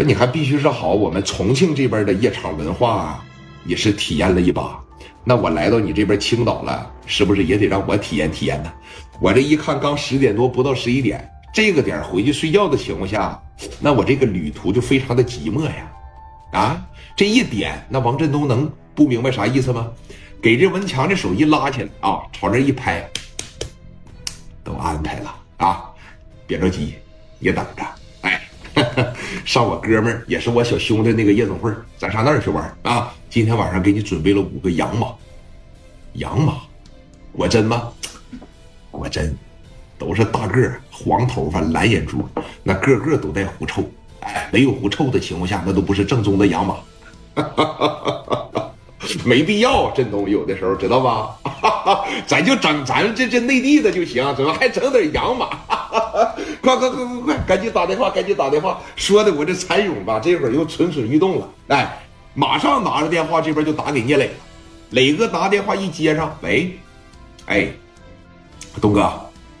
说你还必须是好，我们重庆这边的夜场文化也是体验了一把。那我来到你这边青岛了，是不是也得让我体验体验呢？我这一看，刚十点多，不到十一点，这个点回去睡觉的情况下，那我这个旅途就非常的寂寞呀。啊，这一点，那王振东能不明白啥意思吗？给这文强的手一拉起来啊，朝这一拍，都安排了啊，别着急，也等着。上我哥们儿也是我小兄弟那个夜总会，咱上那儿去玩啊。今天晚上给你准备了五个洋马，洋马，果真吗？果真，都是大个儿，黄头发，蓝眼珠，那个个都带狐臭。哎，没有狐臭的情况下，那都不是正宗的洋马。没必要，振东有的时候知道吧？咱就整咱这这内地的就行，怎么还整点洋马？快快快快快，赶紧打电话，赶紧打电话！说的我这蚕蛹吧，这会儿又蠢蠢欲动了。哎，马上拿着电话，这边就打给聂磊了。磊哥拿电话一接上，喂，哎，东哥，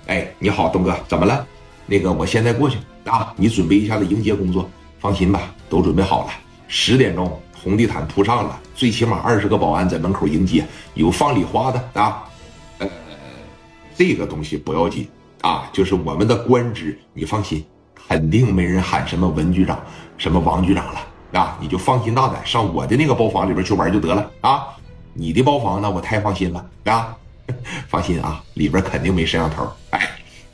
哎，你好，东哥，怎么了？那个我现在过去啊，你准备一下子迎接工作，放心吧，都准备好了，十点钟。红地毯铺上了，最起码二十个保安在门口迎接，有放礼花的啊。呃，这个东西不要紧啊，就是我们的官职，你放心，肯定没人喊什么文局长、什么王局长了啊。你就放心大胆上我的那个包房里边去玩就得了啊。你的包房呢，我太放心了啊。放心啊，里边肯定没摄像头。哎，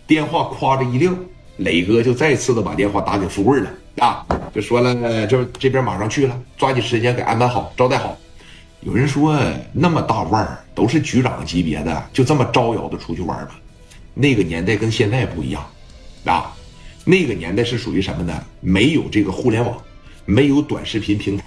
电话夸着一撂，磊哥就再次的把电话打给富贵了。啊，就说了，就这边马上去了，抓紧时间给安排好，招待好。有人说那么大腕儿都是局长级别的，就这么招摇的出去玩吧？那个年代跟现在不一样，啊，那个年代是属于什么呢？没有这个互联网，没有短视频平台，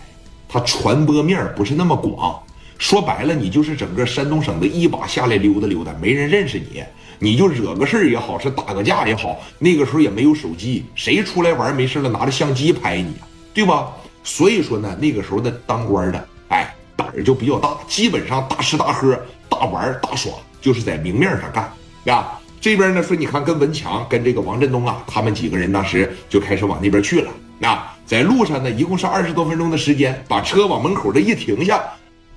它传播面不是那么广。说白了，你就是整个山东省的一把下来溜达溜达，没人认识你。你就惹个事儿也好，是打个架也好，那个时候也没有手机，谁出来玩没事了拿着相机拍你，对吧？所以说呢，那个时候的当官的，哎，胆儿就比较大，基本上大吃大喝、大玩大耍，就是在明面上干，啊。这边呢说，你看跟文强、跟这个王振东啊，他们几个人当时就开始往那边去了。那，在路上呢，一共是二十多分钟的时间，把车往门口这一停下，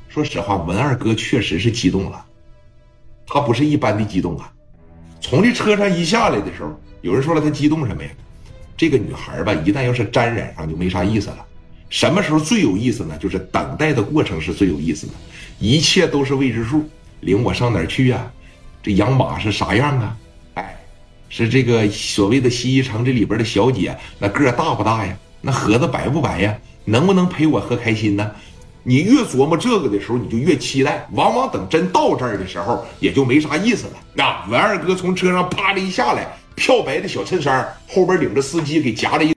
说实话，文二哥确实是激动了，他不是一般的激动啊。从这车上一下来的时候，有人说了他激动什么呀？这个女孩吧，一旦要是沾染上就没啥意思了。什么时候最有意思呢？就是等待的过程是最有意思的，一切都是未知数。领我上哪儿去呀？这养马是啥样啊？哎，是这个所谓的西医城这里边的小姐，那个大不大呀？那盒子白不白呀？能不能陪我喝开心呢？你越琢磨这个的时候，你就越期待。往往等真到这儿的时候，也就没啥意思了。那文二哥从车上啪的一下来，漂白的小衬衫，后边领着司机给夹了一。